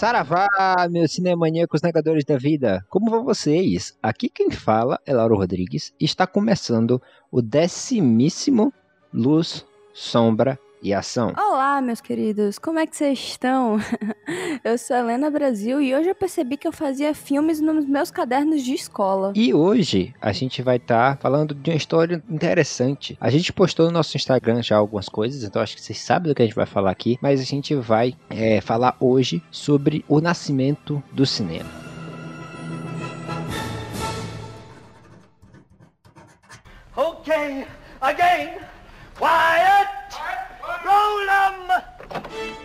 Saravá, meus cinemaníacos negadores da vida! Como vão vocês? Aqui quem fala é Lauro Rodrigues e está começando o decimíssimo Luz, Sombra e ação. Olá, meus queridos, como é que vocês estão? eu sou Helena Brasil e hoje eu percebi que eu fazia filmes nos meus cadernos de escola. E hoje a gente vai estar tá falando de uma história interessante. A gente postou no nosso Instagram já algumas coisas, então acho que vocês sabem do que a gente vai falar aqui, mas a gente vai é, falar hoje sobre o nascimento do cinema. Ok, again, quiet! Roll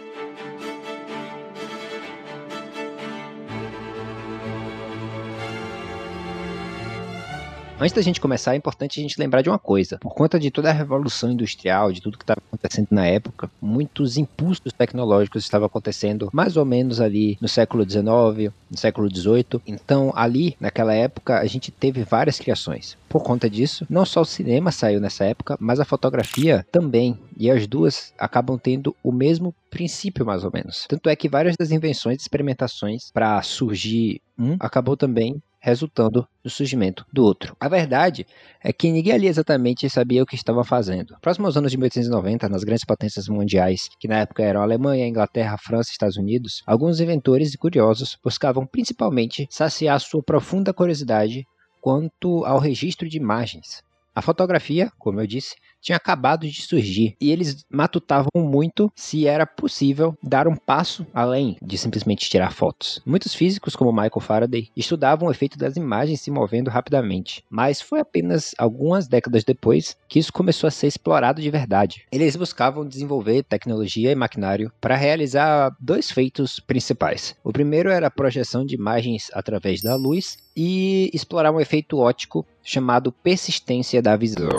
Antes da gente começar, é importante a gente lembrar de uma coisa. Por conta de toda a revolução industrial, de tudo que estava acontecendo na época, muitos impulsos tecnológicos estavam acontecendo mais ou menos ali no século XIX, no século XVIII. Então, ali, naquela época, a gente teve várias criações. Por conta disso, não só o cinema saiu nessa época, mas a fotografia também. E as duas acabam tendo o mesmo princípio, mais ou menos. Tanto é que várias das invenções e experimentações para surgir um acabou também resultando no surgimento do outro. A verdade é que ninguém ali exatamente sabia o que estava fazendo. Próximo aos anos de 1890, nas grandes potências mundiais, que na época eram a Alemanha, Inglaterra, França e Estados Unidos, alguns inventores e curiosos buscavam principalmente saciar sua profunda curiosidade quanto ao registro de imagens. A fotografia, como eu disse, tinha acabado de surgir e eles matutavam muito se era possível dar um passo além de simplesmente tirar fotos. Muitos físicos, como Michael Faraday, estudavam o efeito das imagens se movendo rapidamente, mas foi apenas algumas décadas depois que isso começou a ser explorado de verdade. Eles buscavam desenvolver tecnologia e maquinário para realizar dois feitos principais. O primeiro era a projeção de imagens através da luz e explorar um efeito óptico chamado persistência da visão.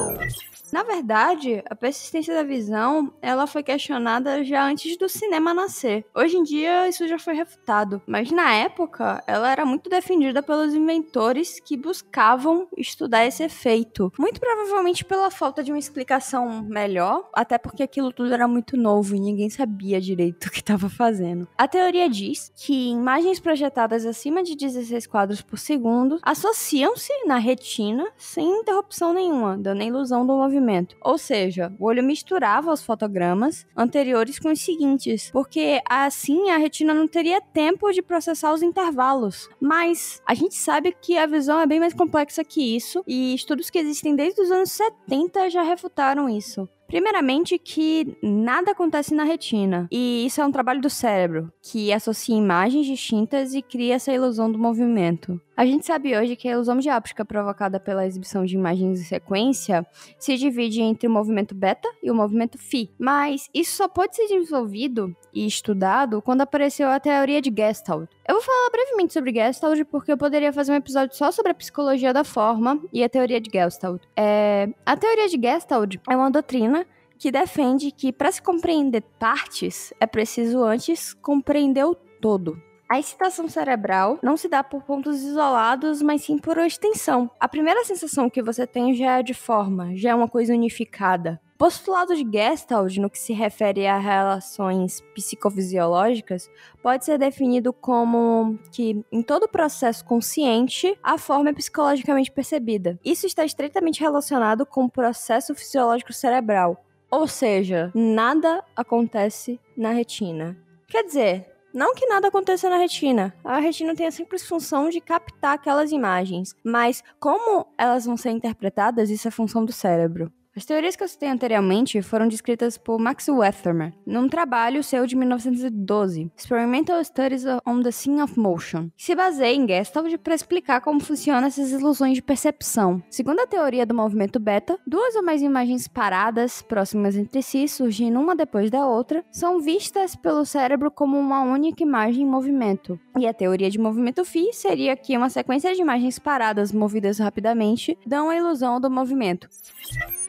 Na verdade, a persistência da visão, ela foi questionada já antes do cinema nascer. Hoje em dia isso já foi refutado, mas na época ela era muito defendida pelos inventores que buscavam estudar esse efeito. Muito provavelmente pela falta de uma explicação melhor, até porque aquilo tudo era muito novo e ninguém sabia direito o que estava fazendo. A teoria diz que imagens projetadas acima de 16 quadros por segundo associam-se na retina sem interrupção nenhuma, dando a ilusão do movimento movimento. Ou seja, o olho misturava os fotogramas anteriores com os seguintes, porque assim a retina não teria tempo de processar os intervalos. Mas a gente sabe que a visão é bem mais complexa que isso, e estudos que existem desde os anos 70 já refutaram isso. Primeiramente, que nada acontece na retina, e isso é um trabalho do cérebro, que associa imagens distintas e cria essa ilusão do movimento. A gente sabe hoje que a ilusão de óptica provocada pela exibição de imagens em sequência se divide entre o movimento beta e o movimento phi, mas isso só pode ser desenvolvido e estudado quando apareceu a teoria de Gestalt. Eu vou falar brevemente sobre Gestalt porque eu poderia fazer um episódio só sobre a psicologia da forma e a teoria de Gestalt. É... A teoria de Gestalt é uma doutrina que defende que para se compreender partes é preciso antes compreender o todo. A excitação cerebral não se dá por pontos isolados, mas sim por extensão. A primeira sensação que você tem já é de forma, já é uma coisa unificada. Postulado de Gestalt, no que se refere a relações psicofisiológicas, pode ser definido como que, em todo processo consciente, a forma é psicologicamente percebida. Isso está estreitamente relacionado com o processo fisiológico cerebral, ou seja, nada acontece na retina. Quer dizer, não que nada aconteça na retina. A retina tem a simples função de captar aquelas imagens, mas como elas vão ser interpretadas, isso é função do cérebro. As teorias que eu citei anteriormente foram descritas por Max Westermer num trabalho seu de 1912, Experimental Studies on the Scene of Motion, que se baseia em Gestalt para explicar como funcionam essas ilusões de percepção. Segundo a teoria do movimento beta, duas ou mais imagens paradas, próximas entre si, surgindo uma depois da outra, são vistas pelo cérebro como uma única imagem em movimento. E a teoria de movimento phi seria que uma sequência de imagens paradas movidas rapidamente dão a ilusão do movimento.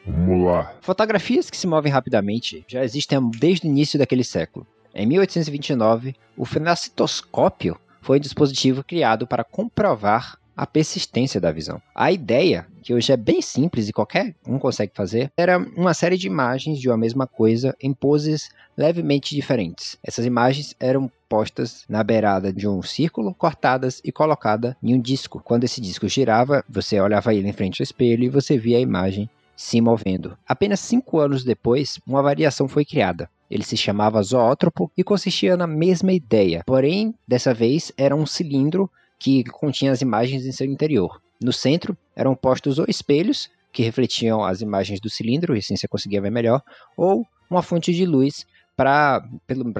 Vamos lá. Fotografias que se movem rapidamente já existem desde o início daquele século. Em 1829, o fenacitoscópio foi um dispositivo criado para comprovar a persistência da visão. A ideia, que hoje é bem simples e qualquer um consegue fazer, era uma série de imagens de uma mesma coisa em poses levemente diferentes. Essas imagens eram postas na beirada de um círculo, cortadas e colocadas em um disco. Quando esse disco girava, você olhava ele em frente ao espelho e você via a imagem se movendo. Apenas cinco anos depois, uma variação foi criada. Ele se chamava zoótropo e consistia na mesma ideia, porém, dessa vez era um cilindro que continha as imagens em seu interior. No centro eram postos ou espelhos que refletiam as imagens do cilindro, e assim você conseguia ver melhor, ou uma fonte de luz para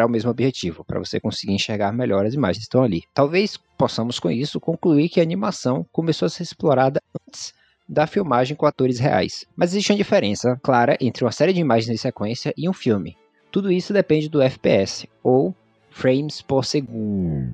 o mesmo objetivo, para você conseguir enxergar melhor as imagens que estão ali. Talvez possamos com isso concluir que a animação começou a ser explorada antes da filmagem com atores reais. Mas existe uma diferença clara entre uma série de imagens em sequência e um filme. Tudo isso depende do FPS, ou frames por segundo.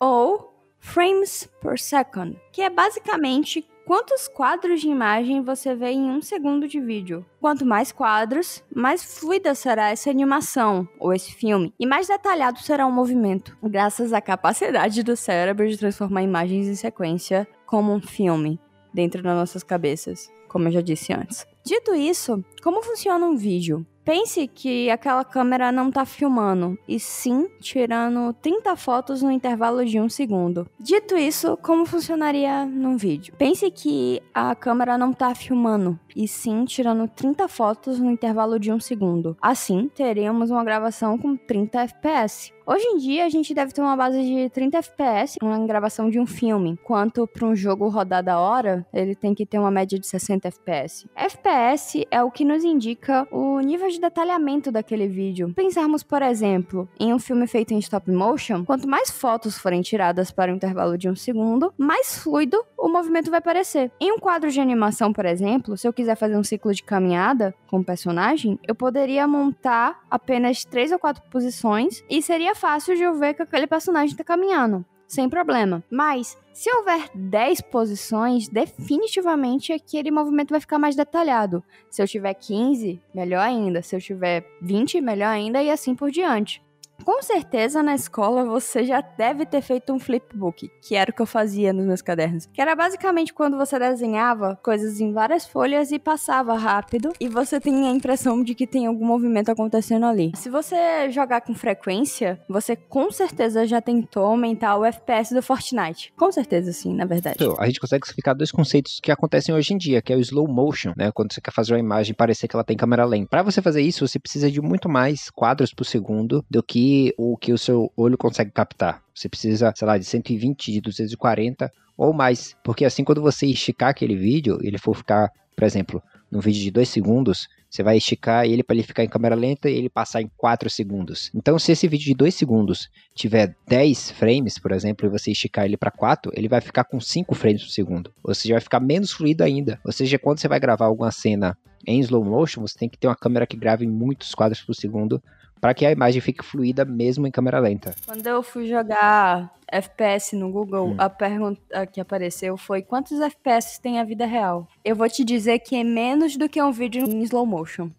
Ou frames per second, que é basicamente quantos quadros de imagem você vê em um segundo de vídeo. Quanto mais quadros, mais fluida será essa animação ou esse filme, e mais detalhado será o movimento, graças à capacidade do cérebro de transformar imagens em sequência como um filme dentro das nossas cabeças, como eu já disse antes. Dito isso, como funciona um vídeo? Pense que aquela câmera não está filmando, e sim tirando 30 fotos no intervalo de um segundo. Dito isso, como funcionaria num vídeo? Pense que a câmera não está filmando, e sim tirando 30 fotos no intervalo de um segundo. Assim, teríamos uma gravação com 30 FPS. Hoje em dia, a gente deve ter uma base de 30 FPS uma gravação de um filme, enquanto para um jogo rodar da hora, ele tem que ter uma média de 60 FPS. FPS é o que nos indica o nível de detalhamento daquele vídeo. Pensarmos, por exemplo, em um filme feito em stop motion, quanto mais fotos forem tiradas para um intervalo de um segundo, mais fluido o movimento vai parecer. Em um quadro de animação, por exemplo, se eu quiser fazer um ciclo de caminhada com o personagem, eu poderia montar apenas três ou quatro posições e seria fácil de eu ver que aquele personagem está caminhando sem problema. Mas, se houver 10 posições, definitivamente aquele movimento vai ficar mais detalhado. Se eu tiver 15, melhor ainda. Se eu tiver 20, melhor ainda, e assim por diante. Com certeza na escola você já deve ter feito um flipbook, que era o que eu fazia nos meus cadernos. Que era basicamente quando você desenhava coisas em várias folhas e passava rápido e você tem a impressão de que tem algum movimento acontecendo ali. Se você jogar com frequência, você com certeza já tentou aumentar o FPS do Fortnite. Com certeza sim, na verdade. Então, a gente consegue explicar dois conceitos que acontecem hoje em dia, que é o slow motion, né? Quando você quer fazer uma imagem parecer que ela tem câmera lenta. Para você fazer isso, você precisa de muito mais quadros por segundo do que o que o seu olho consegue captar. Você precisa, sei lá, de 120, de 240 ou mais. Porque assim, quando você esticar aquele vídeo, ele for ficar, por exemplo, num vídeo de 2 segundos, você vai esticar ele para ele ficar em câmera lenta e ele passar em 4 segundos. Então, se esse vídeo de 2 segundos tiver 10 frames, por exemplo, e você esticar ele para 4, ele vai ficar com 5 frames por segundo. Ou seja, vai ficar menos fluido ainda. Ou seja, quando você vai gravar alguma cena em slow motion, você tem que ter uma câmera que grave muitos quadros por segundo para que a imagem fique fluida mesmo em câmera lenta. Quando eu fui jogar FPS no Google, hum. a pergunta que apareceu foi quantos FPS tem a vida real? Eu vou te dizer que é menos do que um vídeo em slow motion.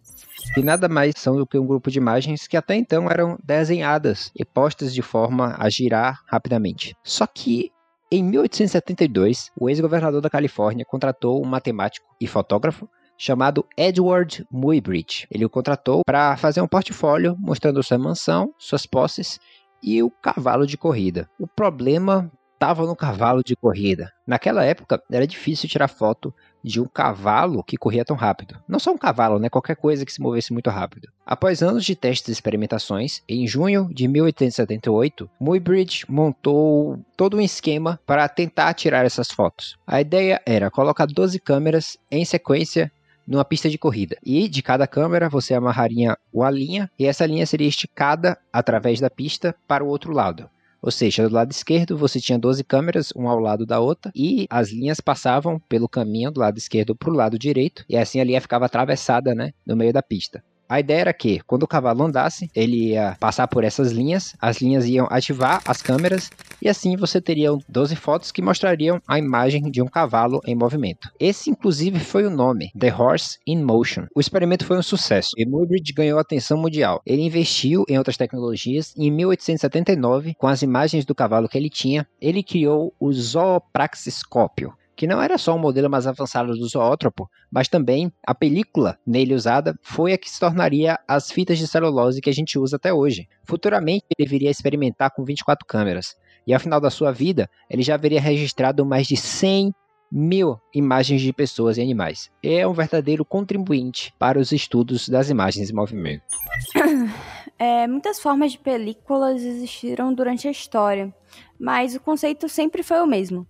E nada mais são do que um grupo de imagens que até então eram desenhadas e postas de forma a girar rapidamente. Só que em 1872, o ex-governador da Califórnia contratou um matemático e fotógrafo chamado Edward Muybridge. Ele o contratou para fazer um portfólio mostrando sua mansão, suas posses e o cavalo de corrida. O problema estava no cavalo de corrida. Naquela época era difícil tirar foto de um cavalo que corria tão rápido. Não só um cavalo, né? Qualquer coisa que se movesse muito rápido. Após anos de testes e experimentações, em junho de 1878, Muybridge montou todo um esquema para tentar tirar essas fotos. A ideia era colocar 12 câmeras em sequência numa pista de corrida. E de cada câmera você amarraria uma linha e essa linha seria esticada através da pista para o outro lado. Ou seja, do lado esquerdo você tinha 12 câmeras, uma ao lado da outra, e as linhas passavam pelo caminho do lado esquerdo para o lado direito, e assim a linha ficava atravessada né, no meio da pista. A ideia era que, quando o cavalo andasse, ele ia passar por essas linhas, as linhas iam ativar as câmeras e assim você teria 12 fotos que mostrariam a imagem de um cavalo em movimento. Esse, inclusive, foi o nome, The Horse in Motion. O experimento foi um sucesso e Muybridge ganhou atenção mundial. Ele investiu em outras tecnologias e em 1879, com as imagens do cavalo que ele tinha, ele criou o zoopraxiscópio, que não era só um modelo mais avançado do zoótropo, mas também a película nele usada foi a que se tornaria as fitas de celulose que a gente usa até hoje. Futuramente ele viria experimentar com 24 câmeras, e ao final da sua vida ele já haveria registrado mais de 100 mil imagens de pessoas e animais. É um verdadeiro contribuinte para os estudos das imagens em movimento. É, muitas formas de películas existiram durante a história, mas o conceito sempre foi o mesmo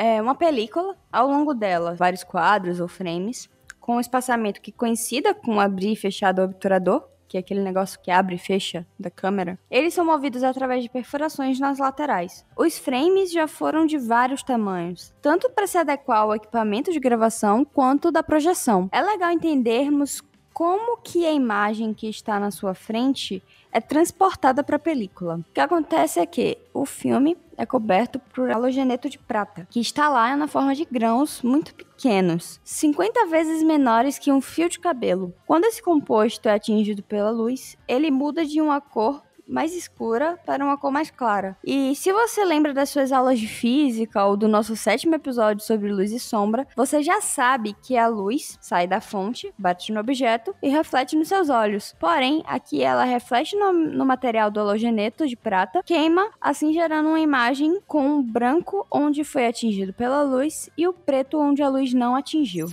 é uma película, ao longo dela, vários quadros ou frames, com um espaçamento que coincida com abrir e fechar do obturador, que é aquele negócio que abre e fecha da câmera, eles são movidos através de perfurações nas laterais. Os frames já foram de vários tamanhos, tanto para se adequar ao equipamento de gravação quanto da projeção. É legal entendermos como que a imagem que está na sua frente é transportada para a película. O que acontece é que o filme é coberto por halogeneto de prata, que está lá na forma de grãos muito pequenos, 50 vezes menores que um fio de cabelo. Quando esse composto é atingido pela luz, ele muda de uma cor mais escura para uma cor mais clara. E se você lembra das suas aulas de física ou do nosso sétimo episódio sobre luz e sombra, você já sabe que a luz sai da fonte, bate no objeto e reflete nos seus olhos. Porém, aqui ela reflete no, no material do halogeneto de prata, queima, assim gerando uma imagem com o branco onde foi atingido pela luz e o preto onde a luz não atingiu.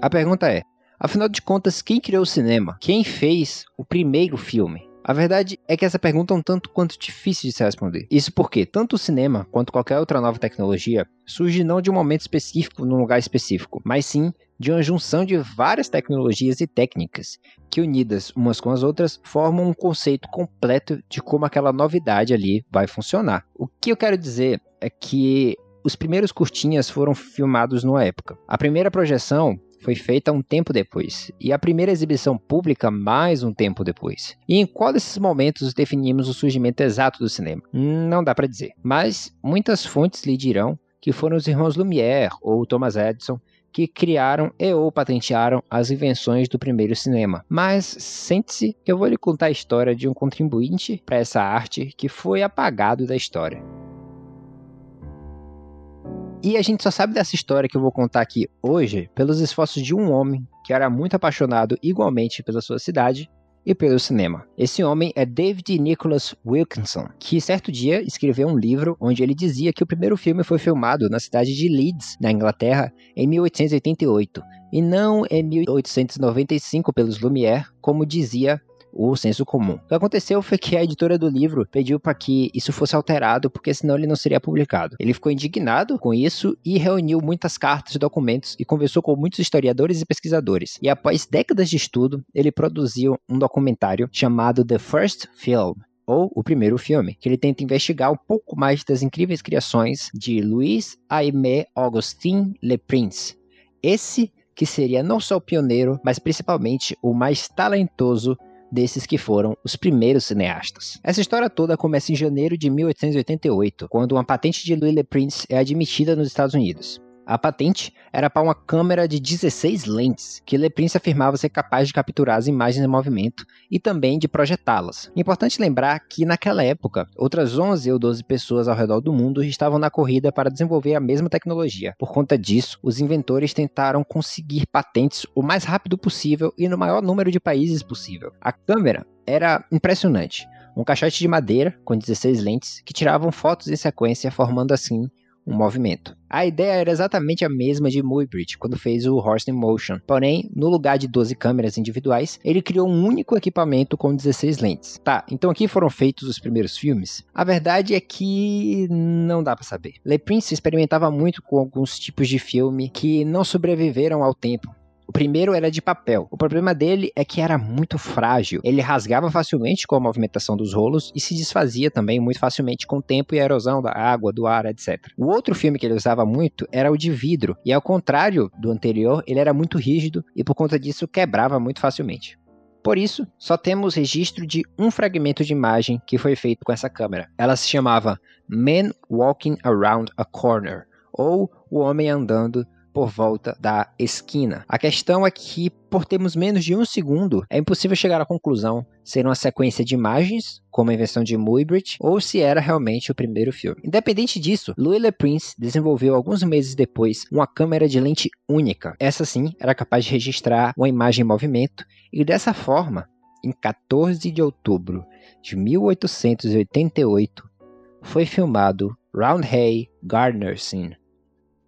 A pergunta é: afinal de contas, quem criou o cinema? Quem fez o primeiro filme? A verdade é que essa pergunta é um tanto quanto difícil de se responder. Isso porque tanto o cinema quanto qualquer outra nova tecnologia surge não de um momento específico num lugar específico, mas sim de uma junção de várias tecnologias e técnicas que unidas umas com as outras formam um conceito completo de como aquela novidade ali vai funcionar. O que eu quero dizer é que os primeiros curtinhas foram filmados numa época. A primeira projeção foi feita um tempo depois, e a primeira exibição pública mais um tempo depois. E em qual desses momentos definimos o surgimento exato do cinema? Não dá para dizer, mas muitas fontes lhe dirão que foram os irmãos Lumière ou Thomas Edison que criaram e ou patentearam as invenções do primeiro cinema. Mas sente-se que eu vou lhe contar a história de um contribuinte para essa arte que foi apagado da história. E a gente só sabe dessa história que eu vou contar aqui hoje pelos esforços de um homem que era muito apaixonado igualmente pela sua cidade e pelo cinema. Esse homem é David Nicholas Wilkinson, que certo dia escreveu um livro onde ele dizia que o primeiro filme foi filmado na cidade de Leeds, na Inglaterra, em 1888, e não em 1895 pelos Lumière, como dizia o senso comum. O que aconteceu foi que a editora do livro pediu para que isso fosse alterado, porque senão ele não seria publicado. Ele ficou indignado com isso e reuniu muitas cartas e documentos e conversou com muitos historiadores e pesquisadores. E após décadas de estudo, ele produziu um documentário chamado The First Film, ou o primeiro filme, que ele tenta investigar um pouco mais das incríveis criações de Louis Aimé Augustin Le Prince. Esse que seria não só o pioneiro, mas principalmente o mais talentoso desses que foram os primeiros cineastas. Essa história toda começa em janeiro de 1888, quando uma patente de Louis Le Prince é admitida nos Estados Unidos. A patente era para uma câmera de 16 lentes, que Le Prince afirmava ser capaz de capturar as imagens em movimento e também de projetá-las. Importante lembrar que naquela época, outras 11 ou 12 pessoas ao redor do mundo estavam na corrida para desenvolver a mesma tecnologia. Por conta disso, os inventores tentaram conseguir patentes o mais rápido possível e no maior número de países possível. A câmera era impressionante. Um caixote de madeira com 16 lentes que tiravam fotos em sequência, formando assim um movimento. A ideia era exatamente a mesma de Muybridge quando fez o Horse in Motion, porém, no lugar de 12 câmeras individuais, ele criou um único equipamento com 16 lentes. Tá, então aqui foram feitos os primeiros filmes? A verdade é que não dá para saber. Le Prince experimentava muito com alguns tipos de filme que não sobreviveram ao tempo O primeiro era de papel. O problema dele é que era muito frágil. Ele rasgava facilmente com a movimentação dos rolos e se desfazia também muito facilmente com o tempo e a erosão da água, do ar, etc. O outro filme que ele usava muito era o de vidro, e ao contrário do anterior, ele era muito rígido e por conta disso quebrava muito facilmente. Por isso, só temos registro de um fragmento de imagem que foi feito com essa câmera. Ela se chamava Man Walking Around a Corner, ou O Homem Andando por volta da esquina. A questão é que, por termos menos de um segundo, é impossível chegar à conclusão se era uma sequência de imagens, como a invenção de Muybridge, ou se era realmente o primeiro filme. Independente disso, Louis Le Prince desenvolveu alguns meses depois uma câmera de lente única. Essa sim era capaz de registrar uma imagem em movimento e dessa forma, em 14 de outubro de 1888, foi filmado Roundhay Gardner Scene.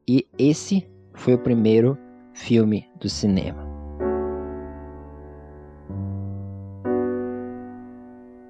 E esse foi o primeiro filme do cinema.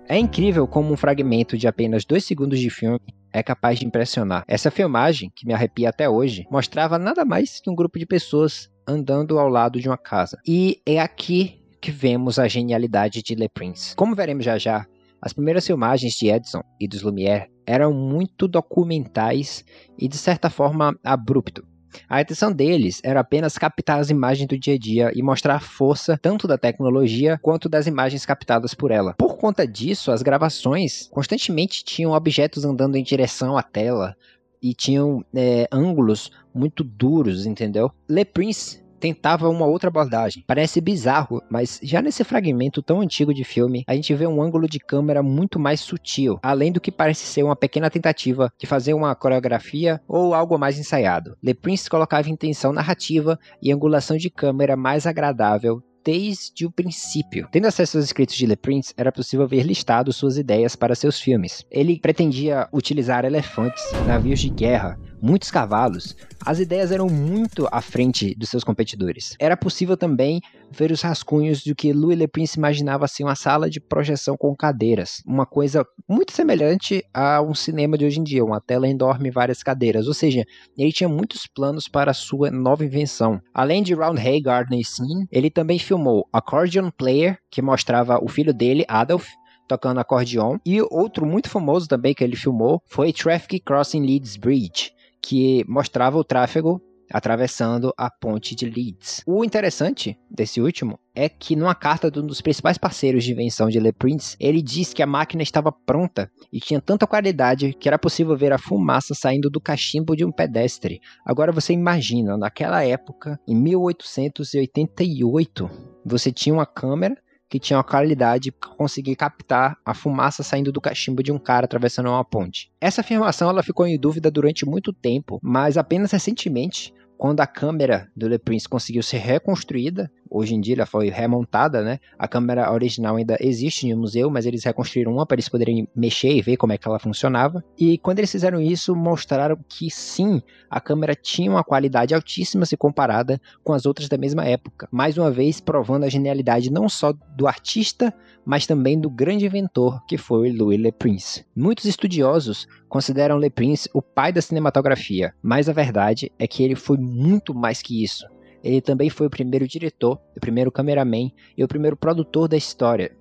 É incrível como um fragmento de apenas dois segundos de filme é capaz de impressionar. Essa filmagem, que me arrepia até hoje, mostrava nada mais que um grupo de pessoas andando ao lado de uma casa. E é aqui que vemos a genialidade de Le Prince. Como veremos já já, as primeiras filmagens de Edison e dos Lumière eram muito documentais e de certa forma abrupto. A intenção deles era apenas captar as imagens do dia a dia e mostrar a força tanto da tecnologia quanto das imagens captadas por ela. Por conta disso, as gravações constantemente tinham objetos andando em direção à tela e tinham é, ângulos muito duros, entendeu? Le Prince tentava uma outra abordagem. Parece bizarro, mas já nesse fragmento tão antigo de filme, a gente vê um ângulo de câmera muito mais sutil, além do que parece ser uma pequena tentativa de fazer uma coreografia ou algo mais ensaiado. Le Prince colocava intenção narrativa e angulação de câmera mais agradável desde o princípio. Tendo acesso aos escritos de Le Prince, era possível ver listado suas ideias para seus filmes. Ele pretendia utilizar elefantes, navios de guerra, muitos cavalos, as ideias eram muito à frente dos seus competidores. Era possível também ver os rascunhos do que Louis Le Prince imaginava ser uma sala de projeção com cadeiras, uma coisa muito semelhante a um cinema de hoje em dia, uma tela enorme e várias cadeiras, ou seja, ele tinha muitos planos para a sua nova invenção. Além de Round Hay Gardner Scene, ele também filmou Accordion Player, que mostrava o filho dele, Adolf, tocando acordeon. E outro muito famoso também que ele filmou foi Traffic Crossing Leeds Bridge, que mostrava o tráfego atravessando a ponte de Leeds. O interessante desse último é que numa carta de um dos principais parceiros de invenção de Le Prince, ele diz que a máquina estava pronta e tinha tanta qualidade que era possível ver a fumaça saindo do cachimbo de um pedestre. Agora você imagina, naquela época, em 1888, você tinha uma câmera que tinha uma qualidade para conseguir captar a fumaça saindo do cachimbo de um cara atravessando uma ponte. Essa afirmação ela ficou em dúvida durante muito tempo, mas apenas recentemente quando a câmera do Le Prince conseguiu ser reconstruída, hoje em dia ela foi remontada, né? A câmera original ainda existe no museu, mas eles reconstruíram uma para eles poderem mexer e ver como é que ela funcionava. E quando eles fizeram isso, mostraram que sim, a câmera tinha uma qualidade altíssima se comparada com as outras da mesma época. Mais uma vez provando a genialidade não só do artista, mas também do grande inventor que foi Louis Le Prince. Muitos estudiosos consideram Le Prince o pai da cinematografia, mas a verdade é que ele foi muito mais que isso. Ele também foi o primeiro diretor, o primeiro cameraman e o primeiro produtor da história.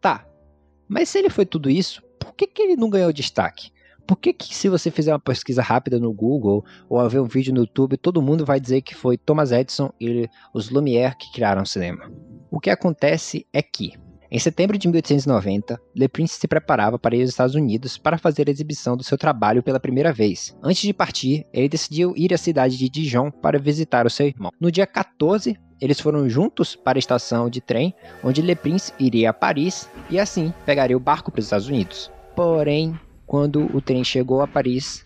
Tá, mas se ele foi tudo isso, por que, que ele não ganhou destaque? Por que, que se você fizer uma pesquisa rápida no Google ou ver um vídeo no YouTube, todo mundo vai dizer que foi Thomas Edison e os Lumière que criaram o cinema? O que acontece é que em setembro de 1890, Le Prince se preparava para ir aos Estados Unidos para fazer a exibição do seu trabalho pela primeira vez. Antes de partir, ele decidiu ir à cidade de Dijon para visitar o seu irmão. No dia 14, eles foram juntos para a estação de trem, onde Le Prince iria a Paris e assim pegaria o barco para os Estados Unidos. Porém, quando o trem chegou a Paris,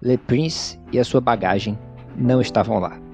Le Prince e a sua bagagem não estavam lá.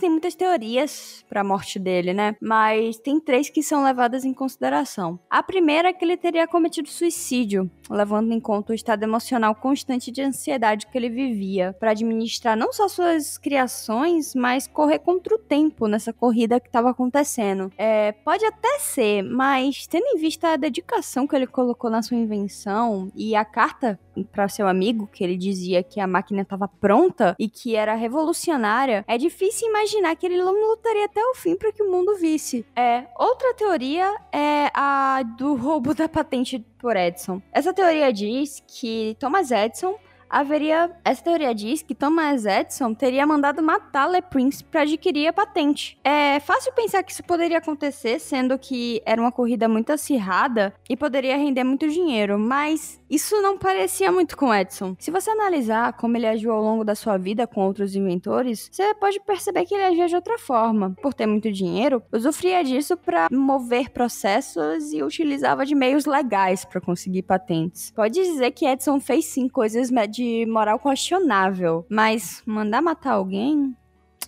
Existem muitas teorias para a morte dele, né? Mas tem três que são levadas em consideração. A primeira é que ele teria cometido suicídio. levando em conta o estado emocional constante de ansiedade que ele vivia, para administrar não só suas criações, mas correr contra o tempo nessa corrida que estava acontecendo. É, pode até ser, mas tendo em vista a dedicação que ele colocou na sua invenção e a carta para seu amigo, que ele dizia que a máquina estava pronta e que era revolucionária, é difícil imaginar que ele não lutaria até o fim para que o mundo visse. É, outra teoria é a do roubo da patente por Edison. Essa teoria diz que Thomas Edison haveria. Essa teoria diz que Thomas Edison teria mandado matar Le Prince para adquirir a patente. É fácil pensar que isso poderia acontecer, sendo que era uma corrida muito acirrada e poderia render muito dinheiro, mas isso não parecia muito com Edison. Se você analisar como ele agiu ao longo da sua vida com outros inventores, você pode perceber que ele agia de outra forma. Por ter muito dinheiro, usufruía disso para mover processos e utilizava de meios legais para conseguir patentes. Pode dizer que Edison fez sim coisas de de moral questionável. Mas mandar matar alguém?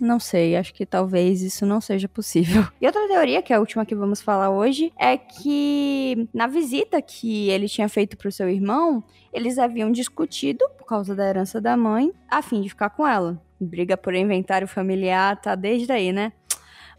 Não sei, acho que talvez isso não seja possível. E outra teoria, que é a última que vamos falar hoje, é que na visita que ele tinha feito pro seu irmão, eles haviam discutido, por causa da herança da mãe, a fim de ficar com ela. Briga por inventário familiar, tá desde aí, né?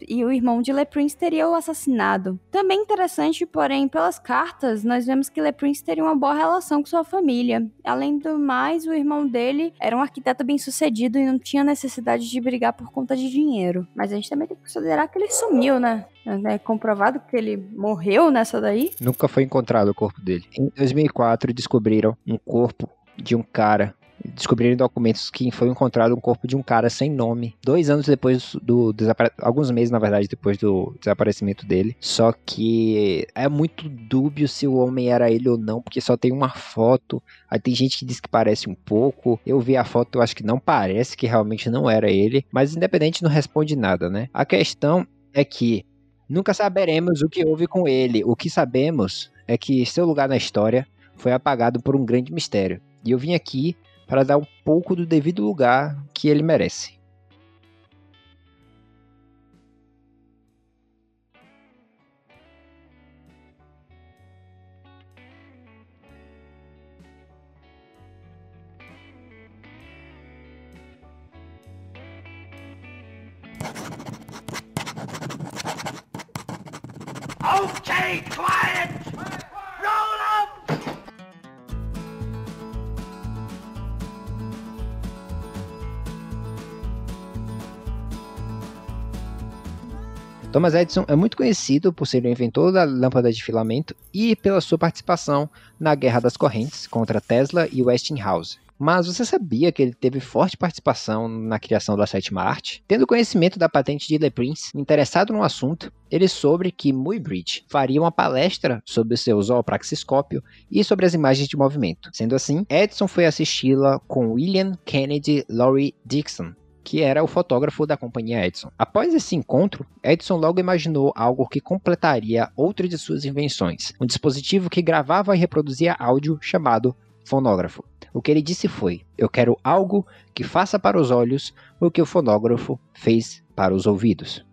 E o irmão de Le Prince teria o assassinado. Também interessante, porém, pelas cartas, nós vemos que Le Prince teria uma boa relação com sua família. Além do mais, o irmão dele era um arquiteto bem sucedido e não tinha necessidade de brigar por conta de dinheiro. Mas a gente também tem que considerar que ele sumiu, né? É comprovado que ele morreu nessa daí. Nunca foi encontrado o corpo dele. Em 2004, descobriram um corpo de um cara descobriram documentos que foi encontrado um corpo de um cara sem nome, dois anos depois do desaparecimento, alguns meses na verdade depois do desaparecimento dele. Só que é muito dúbio se o homem era ele ou não, porque só tem uma foto. Aí tem gente que diz que parece um pouco. Eu vi a foto, eu acho que não parece que realmente não era ele, mas independente não responde nada, né? A questão é que nunca saberemos o que houve com ele. O que sabemos é que seu lugar na história foi apagado por um grande mistério. E eu vim aqui para dar um pouco do devido lugar que ele merece. Okay! Thomas Edison é muito conhecido por ser o inventor da lâmpada de filamento e pela sua participação na Guerra das Correntes contra Tesla e Westinghouse. Mas você sabia que ele teve forte participação na criação da sétima arte? Tendo conhecimento da patente de Le Prince, interessado no assunto, ele soube que Muybridge faria uma palestra sobre o seu zoopraxiscópio e sobre as imagens de movimento. Sendo assim, Edison foi assisti-la com William Kennedy Laurie Dixon, que era o fotógrafo da companhia Edison. Após esse encontro, Edison logo imaginou algo que completaria outra de suas invenções, um dispositivo que gravava e reproduzia áudio chamado fonógrafo. O que ele disse foi: Eu quero algo que faça para os olhos o que o fonógrafo fez para os ouvidos.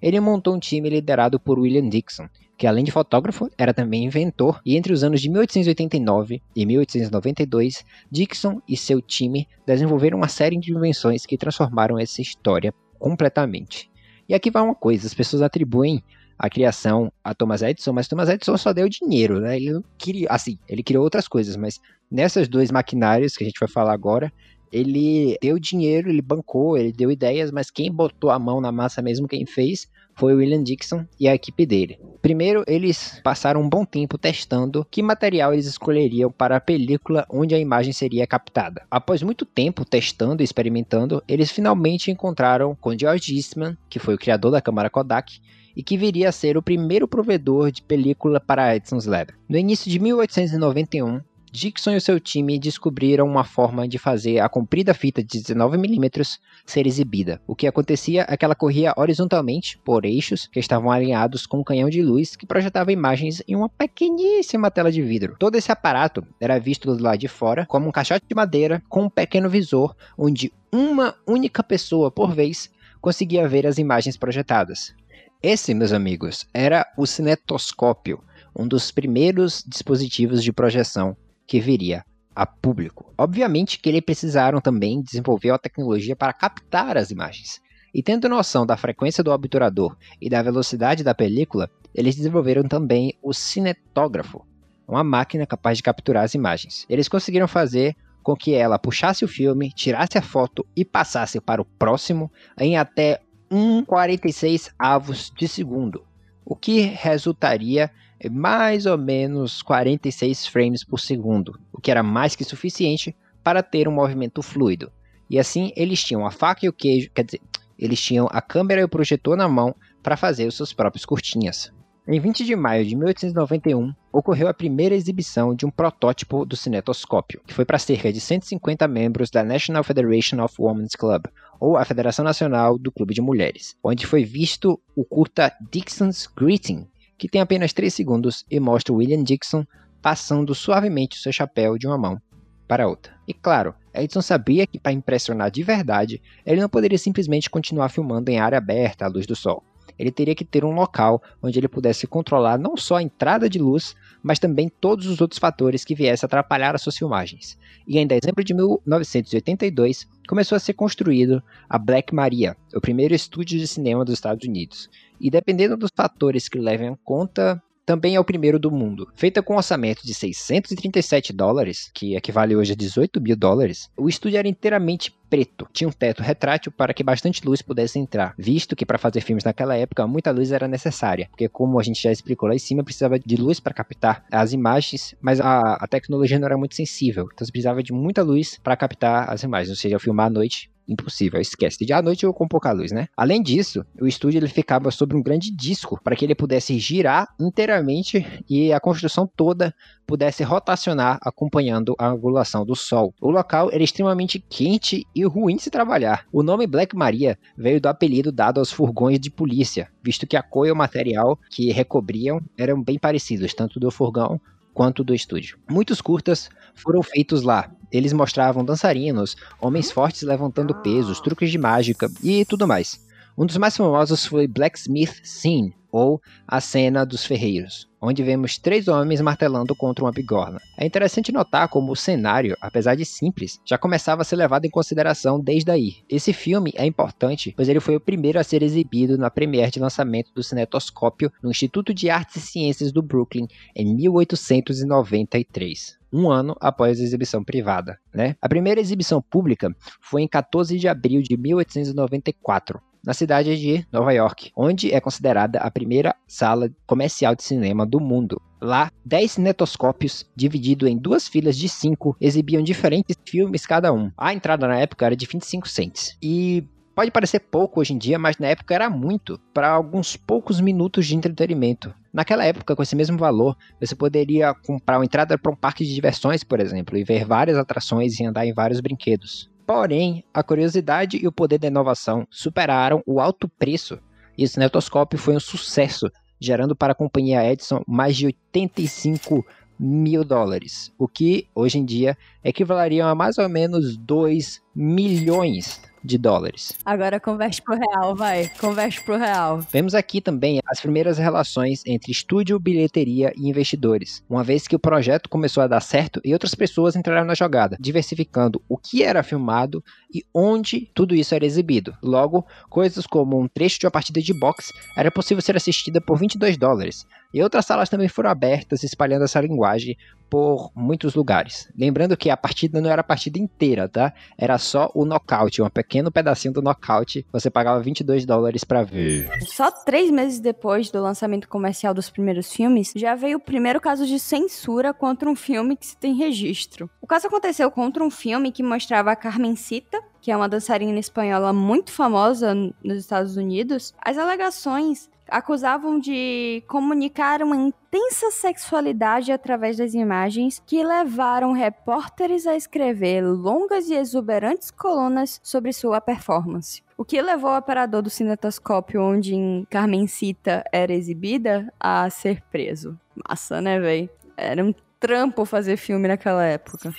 Ele montou um time liderado por William Dixon, que além de fotógrafo, era também inventor, e entre os anos de 1889 e 1892, Dixon e seu time desenvolveram uma série de invenções que transformaram essa história completamente. E aqui vai uma coisa, as pessoas atribuem a criação a Thomas Edison, mas Thomas Edison só deu dinheiro, né? Ele não queria, assim, ele criou outras coisas, mas nessas dois maquinários que a gente vai falar agora, ele deu dinheiro, ele bancou, ele deu ideias, mas quem botou a mão na massa mesmo, quem fez, foi William Dixon e a equipe dele. Primeiro, eles passaram um bom tempo testando que material eles escolheriam para a película onde a imagem seria captada. Após muito tempo testando e experimentando, eles finalmente encontraram com George Eastman, que foi o criador da câmera Kodak, e que viria a ser o primeiro provedor de película para a Edison's Lab. No início de 1891, Dixon e seu time descobriram uma forma de fazer a comprida fita de 19mm ser exibida. O que acontecia é que ela corria horizontalmente por eixos que estavam alinhados com um canhão de luz que projetava imagens em uma pequeníssima tela de vidro. Todo esse aparato era visto do lado de fora como um caixote de madeira com um pequeno visor onde uma única pessoa por vez conseguia ver as imagens projetadas. Esse, meus amigos, era o cinetoscópio, um dos primeiros dispositivos de projeção que viria a público. Obviamente que eles precisaram também desenvolver a tecnologia para captar as imagens. E tendo noção da frequência do obturador e da velocidade da película, eles desenvolveram também o cinetógrafo, uma máquina capaz de capturar as imagens. Eles conseguiram fazer com que ela puxasse o filme, tirasse a foto e passasse para o próximo em até 1,46 avos de segundo, o que resultaria mais ou menos 46 frames por segundo, o que era mais que suficiente para ter um movimento fluido. E assim eles tinham a faca e o queijo, quer dizer, eles tinham a câmera e o projetor na mão para fazer os seus próprios curtinhas. Em 20 de maio de 1891, ocorreu a primeira exibição de um protótipo do cinetoscópio, que foi para cerca de 150 membros da National Federation of Women's Club, ou a Federação Nacional do Clube de Mulheres, onde foi visto o curta Dixon's Greeting, que tem apenas 3 segundos e mostra William Dixon passando suavemente o seu chapéu de uma mão para outra. E claro, Edison sabia que para impressionar de verdade, ele não poderia simplesmente continuar filmando em área aberta à luz do sol. Ele teria que ter um local onde ele pudesse controlar não só a entrada de luz, mas também todos os outros fatores que viessem atrapalhar as suas filmagens. E em dezembro de 1982, começou a ser construído a Black Maria, o primeiro estúdio de cinema dos Estados Unidos. E dependendo dos fatores que levem em conta também é o primeiro do mundo. Feita com um orçamento de 637 dólares, que equivale hoje a 18 mil dólares, o estúdio era inteiramente preto. Tinha um teto retrátil para que bastante luz pudesse entrar, visto que para fazer filmes naquela época muita luz era necessária, porque como a gente já explicou lá em cima, precisava de luz para captar as imagens, mas a, a tecnologia não era muito sensível, então precisava de muita luz para captar as imagens, ou seja, filmar à noite impossível, esquece. De à noite ou com pouca luz, né? Além disso, o estúdio ele ficava sobre um grande disco para que ele pudesse girar inteiramente e a construção toda pudesse rotacionar acompanhando a angulação do sol. O local era extremamente quente e ruim de se trabalhar. O nome Black Maria veio do apelido dado aos furgões de polícia, visto que a cor e o material que recobriam eram bem parecidos, tanto do furgão quanto do estúdio. Muitos curtas foram feitos lá. Eles mostravam dançarinos, homens fortes levantando pesos, truques de mágica e tudo mais. Um dos mais famosos foi Blacksmith Scene, ou A Cena dos Ferreiros, onde vemos três homens martelando contra uma bigorna. É interessante notar como o cenário, apesar de simples, já começava a ser levado em consideração desde aí. Esse filme é importante, pois ele foi o primeiro a ser exibido na premiere de lançamento do cinetoscópio no Instituto de Artes e Ciências do Brooklyn em 1893 um ano após a exibição privada. Né? A primeira exibição pública foi em 14 de abril de 1894, na cidade de Nova York, onde é considerada a primeira sala comercial de cinema do mundo. Lá, 10 cinetoscópios, divididos em duas filas de 5, exibiam diferentes filmes cada um. A entrada na época era de 25 cents. E Pode parecer pouco hoje em dia, mas na época era muito, para alguns poucos minutos de entretenimento. Naquela época, com esse mesmo valor, você poderia comprar uma entrada para um parque de diversões, por exemplo, e ver várias atrações e andar em vários brinquedos. Porém, a curiosidade e o poder da inovação superaram o alto preço. E o cinetoscópio foi um sucesso, gerando para a companhia Edison mais de 85 mil dólares, o que hoje em dia equivaleria a mais ou menos 2 milhões de dólares. Agora converte pro real, vai. Converte pro real. Vemos aqui também as primeiras relações entre estúdio, bilheteria e investidores, uma vez que o projeto começou a dar certo e outras pessoas entraram na jogada, diversificando o que era filmado e onde tudo isso era exibido. Logo, coisas como um trecho de uma partida de boxe era possível ser assistida por 22 dólares, e outras salas também foram abertas, espalhando essa linguagem por muitos lugares. Lembrando que a partida não era a partida inteira, tá? Era só o nocaute, um pequeno pedacinho do nocaute. Você pagava 22 dólares para ver. Só três meses depois do lançamento comercial dos primeiros filmes, já veio o primeiro caso de censura contra um filme que se tem registro. O caso aconteceu contra um filme que mostrava a Carmencita, que é uma dançarina espanhola muito famosa nos Estados Unidos. As alegações acusavam de comunicar uma intensa sexualidade através das imagens que levaram repórteres a escrever longas e exuberantes colunas sobre sua performance. O que levou o operador do cinetoscópio onde em Carmencita era exibida a ser preso. Massa, né, véi? Era um trampo fazer filme naquela época.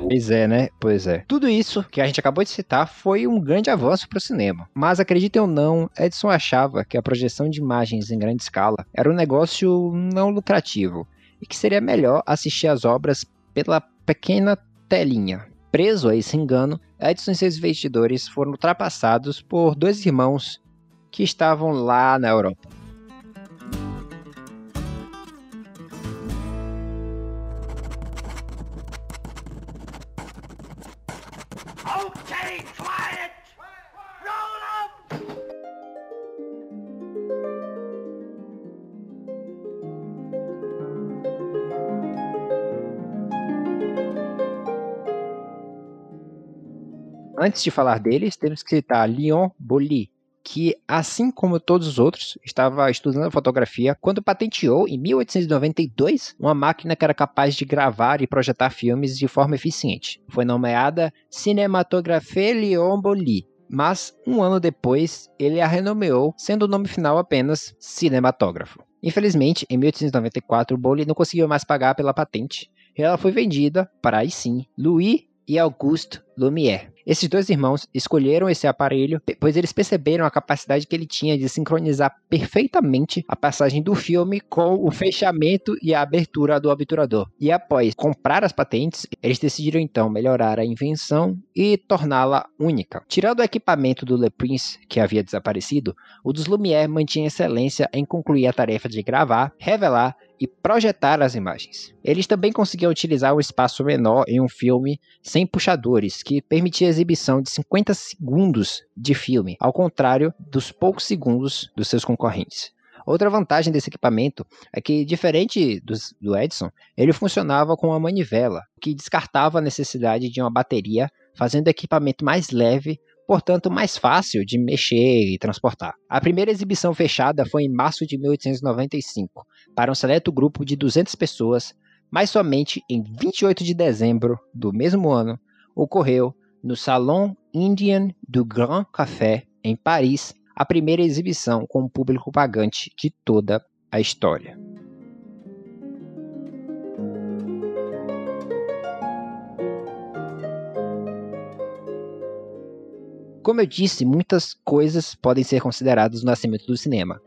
Pois é, né? Pois é. Tudo isso que a gente acabou de citar foi um grande avanço para o cinema. Mas acreditem ou não, Edison achava que a projeção de imagens em grande escala era um negócio não lucrativo e que seria melhor assistir às obras pela pequena telinha. Preso a esse engano, Edson e seus investidores foram ultrapassados por dois irmãos que estavam lá na Europa. Antes de falar deles, temos que citar Leon Bolly, que, assim como todos os outros, estava estudando fotografia quando patenteou, em 1892, uma máquina que era capaz de gravar e projetar filmes de forma eficiente. Foi nomeada Cinematographie Leon Bolly, mas um ano depois ele a renomeou, sendo o nome final apenas cinematógrafo. Infelizmente, em 1894, Bolly não conseguiu mais pagar pela patente e ela foi vendida para, aí sim, Louis e Auguste Lumière. Esses dois irmãos escolheram esse aparelho, pois eles perceberam a capacidade que ele tinha de sincronizar perfeitamente a passagem do filme com o fechamento e a abertura do obturador. E após comprar as patentes, eles decidiram então melhorar a invenção e torná-la única. Tirando o equipamento do Le Prince, que havia desaparecido, o dos Lumière mantinha excelência em concluir a tarefa de gravar, revelar e projetar as imagens. Eles também conseguiam utilizar um espaço menor em um filme sem puxadores, que permitia a exibição de 50 segundos de filme, ao contrário dos poucos segundos dos seus concorrentes. Outra vantagem desse equipamento é que, diferente do, do Edison, ele funcionava com uma manivela, que descartava a necessidade de uma bateria, fazendo o equipamento mais leve portanto mais fácil de mexer e transportar. A primeira exibição fechada foi em março de 1895, para um seleto grupo de 200 pessoas, mas somente em 28 de dezembro do mesmo ano ocorreu no Salon Indian du Grand Café, em Paris, a primeira exibição com um público pagante de toda a história. Como eu disse, muitas coisas podem ser consideradas o nascimento do cinema,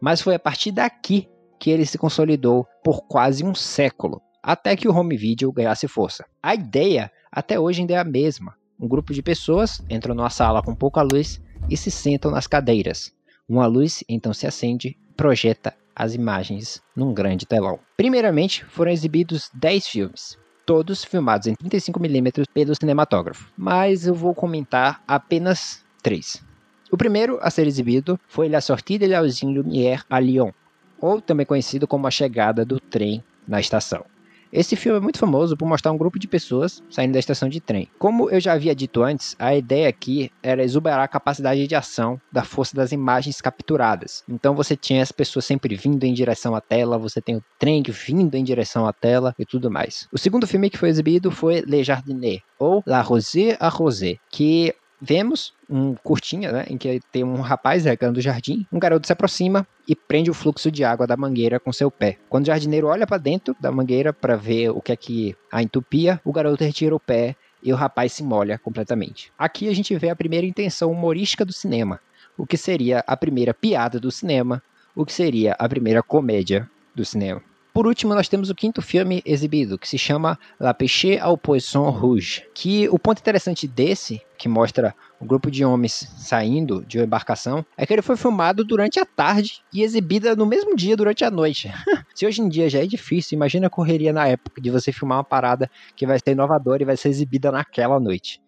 mas foi a partir daqui que ele se consolidou por quase um século, até que o home video ganhasse força. A ideia até hoje ainda é a mesma. Um grupo de pessoas entram numa sala com pouca luz e se sentam nas cadeiras. Uma luz então se acende e projeta as imagens num grande telão. Primeiramente, foram exibidos 10 filmes, todos filmados em 35mm pelo cinematógrafo, mas eu vou comentar apenas três. O primeiro a ser exibido foi La Sortie de Usine Lumière à Lyon, ou também conhecido como A Chegada do Trem na Estação. Esse filme é muito famoso por mostrar um grupo de pessoas saindo da estação de trem. Como eu já havia dito antes, a ideia aqui era exuberar a capacidade de ação da força das imagens capturadas. Então você tinha as pessoas sempre vindo em direção à tela, você tem o trem vindo em direção à tela e tudo mais. O segundo filme que foi exibido foi Le Jardinier, ou La Rosée à Rosée, que vemos um curtinha, né, em que tem um rapaz regando o jardim, um garoto se aproxima e prende o fluxo de água da mangueira com seu pé. Quando o jardineiro olha para dentro da mangueira para ver o que é que a entupia, o garoto retira o pé e o rapaz se molha completamente. Aqui a gente vê a primeira intenção humorística do cinema, o que seria a primeira piada do cinema, o que seria a primeira comédia do cinema. Por último, nós temos o quinto filme exibido, que se chama La Pêche au Poisson Rouge, que o ponto interessante desse, que mostra um grupo de homens saindo de uma embarcação, é que ele foi filmado durante a tarde e exibida no mesmo dia durante a noite. Se hoje em dia já é difícil, imagina a correria na época de você filmar uma parada que vai ser inovadora e vai ser exibida naquela noite.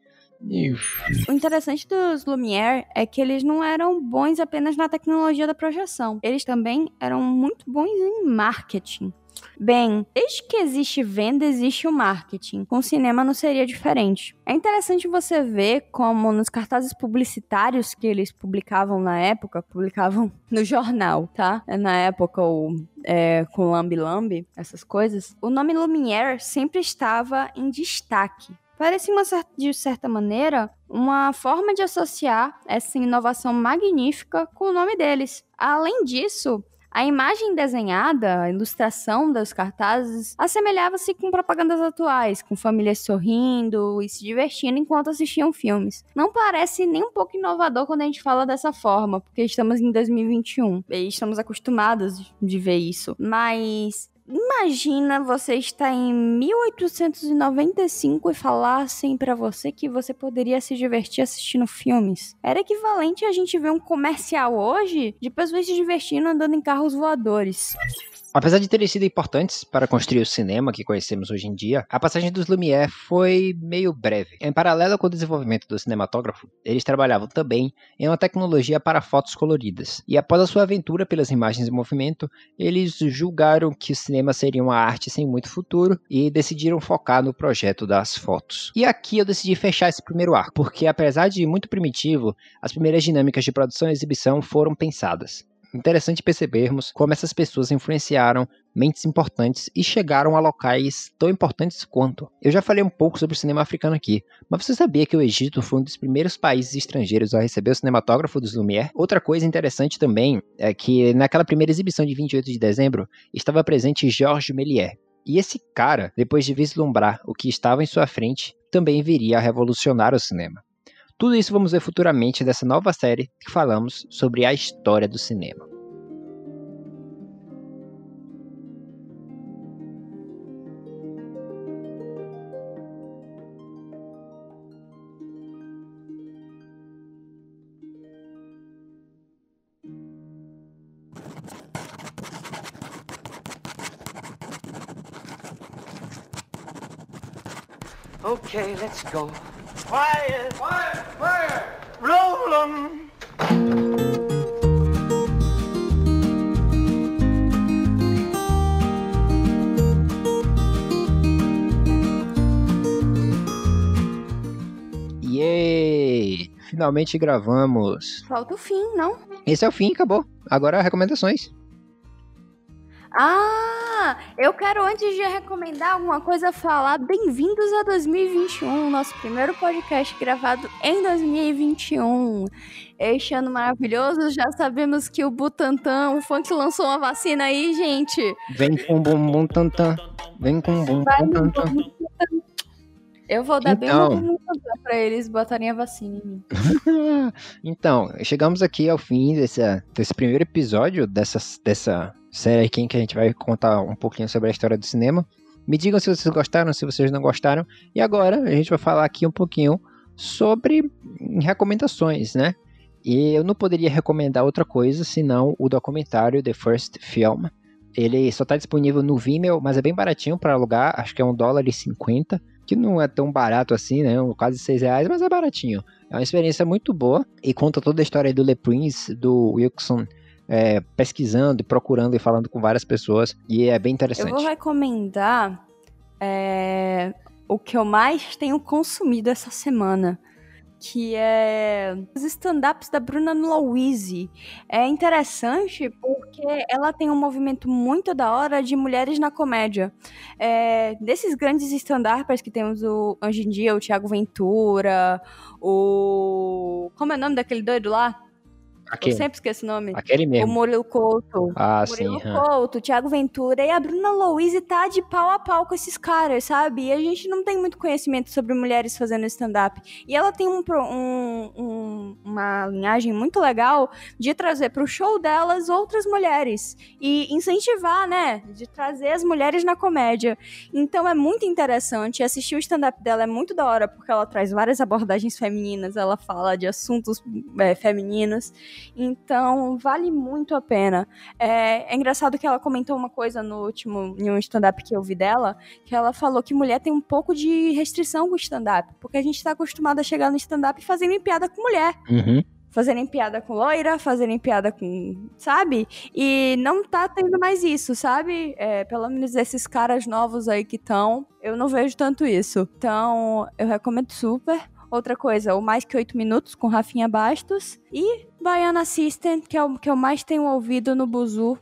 O interessante dos Lumière é que eles não eram bons apenas na tecnologia da projeção. Eles também eram muito bons em marketing. Bem, desde que existe venda, existe o marketing. Com cinema não seria diferente. É interessante você ver como nos cartazes publicitários que eles publicavam na época, publicavam no jornal, tá? Na época, o é, com Lambi Lambi, essas coisas, o nome Lumière sempre estava em destaque parecia, uma de certa maneira, uma forma de associar essa inovação magnífica com o nome deles. Além disso, a imagem desenhada, a ilustração dos cartazes, assemelhava-se com propagandas atuais, com famílias sorrindo e se divertindo enquanto assistiam filmes. Não parece nem um pouco inovador quando a gente fala dessa forma, porque estamos em 2021 e estamos acostumados de ver isso. Mas Imagina você estar em 1895 e falassem para você que você poderia se divertir assistindo filmes. Era equivalente a gente ver um comercial hoje de pessoas se divertindo andando em carros voadores. Apesar de terem sido importantes para construir o cinema que conhecemos hoje em dia, a passagem dos Lumière foi meio breve. Em paralelo com o desenvolvimento do cinematógrafo, eles trabalhavam também em uma tecnologia para fotos coloridas. E após a sua aventura pelas imagens em movimento, eles julgaram que o cinema seria uma arte sem muito futuro e decidiram focar no projeto das fotos. E aqui eu decidi fechar esse primeiro arco, porque apesar de muito primitivo, as primeiras dinâmicas de produção e exibição foram pensadas. Interessante percebermos como essas pessoas influenciaram mentes importantes e chegaram a locais tão importantes quanto. Eu já falei um pouco sobre o cinema africano aqui, mas você sabia que o Egito foi um dos primeiros países estrangeiros a receber o cinematógrafo dos Lumière? Outra coisa interessante também é que naquela primeira exibição de 28 de dezembro estava presente Georges Méliès. E esse cara, depois de vislumbrar o que estava em sua frente, também viria a revolucionar o cinema. Tudo isso vamos ver futuramente dessa nova série que falamos sobre a história do cinema. Okay, let's go. Quiet! Quiet! Quiet! Roll 'em! Yay! Finalmente gravamos. Falta o fim, não? Esse é o fim, acabou. Agora recomendações. Ah, eu quero antes de recomendar alguma coisa falar bem-vindos a 2021, nosso primeiro podcast gravado em 2021. Este ano maravilhoso, já sabemos que o Butantan, o funk lançou uma vacina aí, gente. Vem com bumbum tantan, vem com bumbum tantan. Eu vou dar Então. bem pra eles botarem a vacina em mim. então, chegamos aqui ao fim desse, desse primeiro episódio dessa, dessa série aqui em que a gente vai contar um pouquinho sobre a história do cinema. Me digam se vocês gostaram, se vocês não gostaram. E agora a gente vai falar aqui um pouquinho sobre recomendações, né? E eu não poderia recomendar outra coisa senão o documentário The First Film. Ele só está disponível no Vimeo, mas é bem baratinho para alugar, acho que é um dólar e cinquenta, que não é tão barato assim, né? Quase seis reais, mas é baratinho. É uma experiência muito boa e conta toda a história do Le Prince, do Wilson, é, pesquisando procurando e falando com várias pessoas. E é bem Eu interessante. vou recomendar é, o que eu mais tenho consumido essa semana, que é os stand-ups da Bruna Louise. É interessante porque ela tem um movimento muito da hora de mulheres na comédia. É, desses grandes stand-uppers que temos o, hoje em dia, o Thiago Ventura, o... Como é o nome daquele doido lá? Eu Aquele, sempre esqueço o nome. aquele O mesmo. Murilo Couto. Ah, Murilo sim. Couto, Thiago Ventura e a Bruna Louise tá de pau a pau com esses caras, sabe? E a gente não tem muito conhecimento sobre mulheres fazendo stand-up. E ela tem um, um- um- uma linhagem muito legal de trazer pro show delas outras mulheres. E incentivar, né? De trazer as mulheres na comédia. Então é muito interessante. Assistir o stand-up dela é muito da hora, porque ela traz várias abordagens femininas, ela fala de assuntos é, femininos. Então, vale muito a pena. É, é engraçado que ela comentou uma coisa no último, em um stand-up que eu vi dela, que ela falou que mulher tem um pouco de restrição com o stand-up, porque a gente tá acostumado a chegar no stand-up fazendo piada com mulher. Uhum. Fazerem piada com loira, fazerem piada com. Sabe? E não tá tendo mais isso, sabe? É, pelo menos esses caras novos aí que estão, eu não vejo tanto isso. Então, eu recomendo super. Outra coisa, o Mais Que Oito Minutos, com Rafinha Bastos. E Baiana Assistant, que é o que eu mais tenho ouvido no Buzu.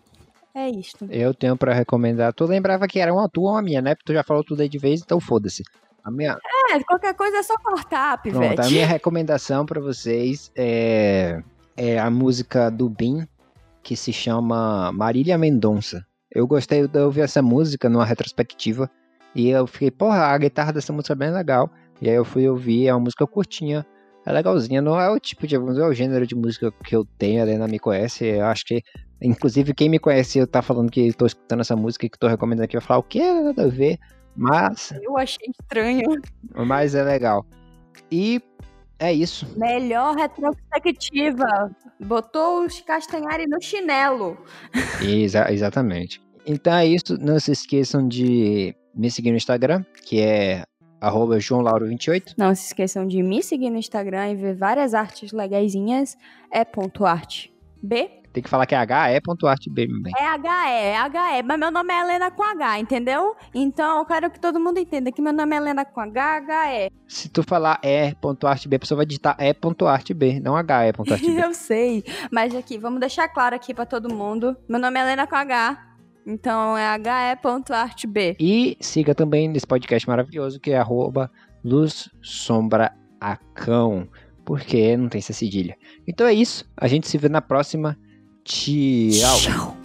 É isto. Eu tenho pra recomendar. Tu lembrava que era uma tua ou uma minha, né? Porque tu já falou tudo aí de vez, então foda-se. A minha, É, qualquer coisa é só cortar, Pronto, pivete. a minha recomendação pra vocês é, é a música do Bin, que se chama Marília Mendonça. Eu gostei de ouvir essa música numa retrospectiva e eu fiquei, porra, a guitarra dessa música é bem legal. E aí eu fui ouvir, é uma música curtinha, é legalzinha, não é o tipo de não é o gênero de música que eu tenho, a Helena me conhece, eu acho que Inclusive, quem me conhece, eu tá falando que tô escutando essa música e que tô recomendando aqui, vai falar o que? Nada a ver. Mas. Eu achei estranho. Mas é legal. E é isso. Melhor retrospectiva. Botou os Castanhari no chinelo. Exa exatamente. Então é isso. Não se esqueçam de me seguir no Instagram, que é arroba joãolauro28. Não se esqueçam de me seguir no Instagram e ver várias artes legaisinhas. É ponto arte. B. Tem que falar que é HE.artb também. É HE, é HE, mas meu nome é Helena com H, entendeu? Então eu quero que todo mundo entenda que meu nome é Helena com H, HE. Se tu falar E.artb, a pessoa vai digitar E.artb, não HE.artb. eu sei, mas aqui, vamos deixar claro aqui pra todo mundo. Meu nome é Helena com H, então é he.artb. E siga também nesse podcast maravilhoso que é arroba Luz Sombra Acão. Porque não tem essa cedilha. Então é isso. A gente se vê na próxima. Tchau.